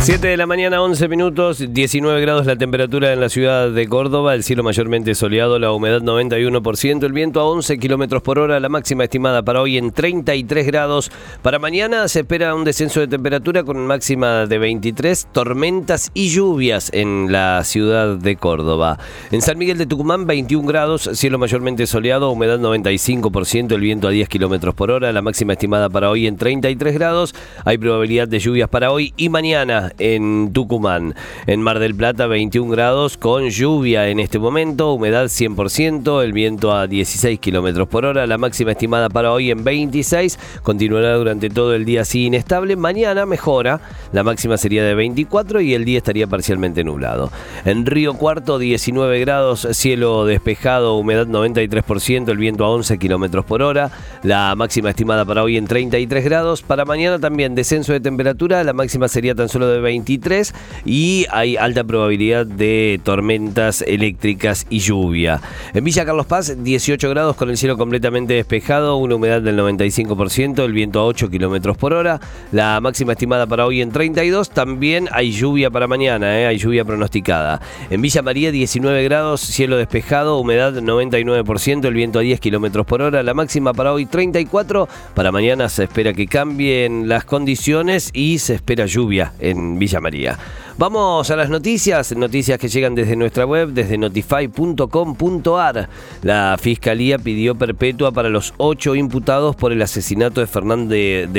7 de la mañana, 11 minutos, 19 grados la temperatura en la ciudad de Córdoba, el cielo mayormente soleado, la humedad 91%, el viento a 11 kilómetros por hora, la máxima estimada para hoy en 33 grados. Para mañana se espera un descenso de temperatura con máxima de 23, tormentas y lluvias en la ciudad de Córdoba. En San Miguel de Tucumán, 21 grados, cielo mayormente soleado, humedad 95%, el viento a 10 kilómetros por hora, la máxima estimada para hoy en 33 grados. Hay probabilidad de lluvias para hoy y mañana en Tucumán. En Mar del Plata 21 grados con lluvia en este momento, humedad 100%, el viento a 16 kilómetros por hora, la máxima estimada para hoy en 26, continuará durante todo el día así inestable. Mañana mejora, la máxima sería de 24 y el día estaría parcialmente nublado. En Río Cuarto 19 grados, cielo despejado, humedad 93%, el viento a 11 kilómetros por hora, la máxima estimada para hoy en 33 grados. Para mañana también descenso de temperatura, la máxima sería tan solo de 23 y hay alta probabilidad de tormentas eléctricas y lluvia. En Villa Carlos Paz, 18 grados con el cielo completamente despejado, una humedad del 95%, el viento a 8 kilómetros por hora, la máxima estimada para hoy en 32. También hay lluvia para mañana, ¿eh? hay lluvia pronosticada. En Villa María, 19 grados, cielo despejado, humedad 99%, el viento a 10 kilómetros por hora, la máxima para hoy 34. Para mañana se espera que cambien las condiciones y se espera lluvia en Villa María. Vamos a las noticias, noticias que llegan desde nuestra web, desde notify.com.ar. La Fiscalía pidió perpetua para los ocho imputados por el asesinato de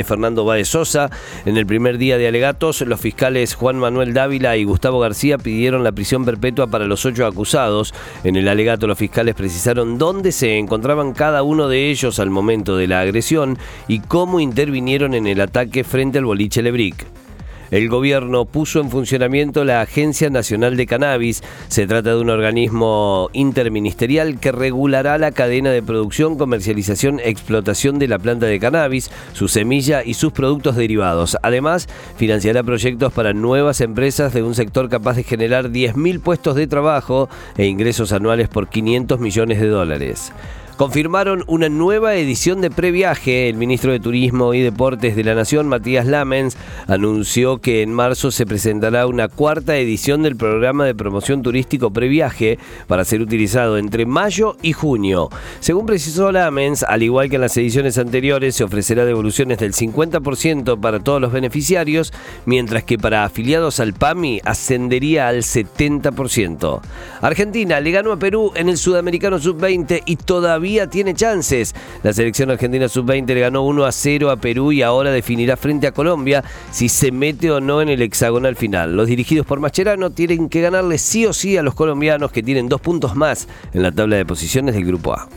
Fernando, Báez Sosa. En el primer día de alegatos, los fiscales Juan Manuel Dávila y Gustavo García pidieron la prisión perpetua para los ocho acusados. En el alegato, los fiscales precisaron dónde se encontraban cada uno de ellos al momento de la agresión y cómo intervinieron en el ataque frente al boliche Lebric el gobierno puso en funcionamiento la Agencia Nacional de Cannabis. Se trata de un organismo interministerial que regulará la cadena de producción, comercialización, explotación de la planta de cannabis, su semilla y sus productos derivados. Además, financiará proyectos para nuevas empresas de un sector capaz de generar 10.000 puestos de trabajo e ingresos anuales por 500 millones de dólares confirmaron una nueva edición de Previaje. El ministro de Turismo y Deportes de la Nación, Matías Lamens, anunció que en marzo se presentará una cuarta edición del programa de promoción turístico Previaje para ser utilizado entre mayo y junio. Según precisó Lamens, al igual que en las ediciones anteriores, se ofrecerá devoluciones del 50% para todos los beneficiarios, mientras que para afiliados al PAMI ascendería al 70%. Argentina le ganó a Perú en el Sudamericano Sub-20 y tiene chances. La selección argentina sub-20 le ganó 1 a 0 a Perú y ahora definirá frente a Colombia si se mete o no en el hexagonal final. Los dirigidos por Mascherano tienen que ganarle sí o sí a los colombianos que tienen dos puntos más en la tabla de posiciones del grupo A.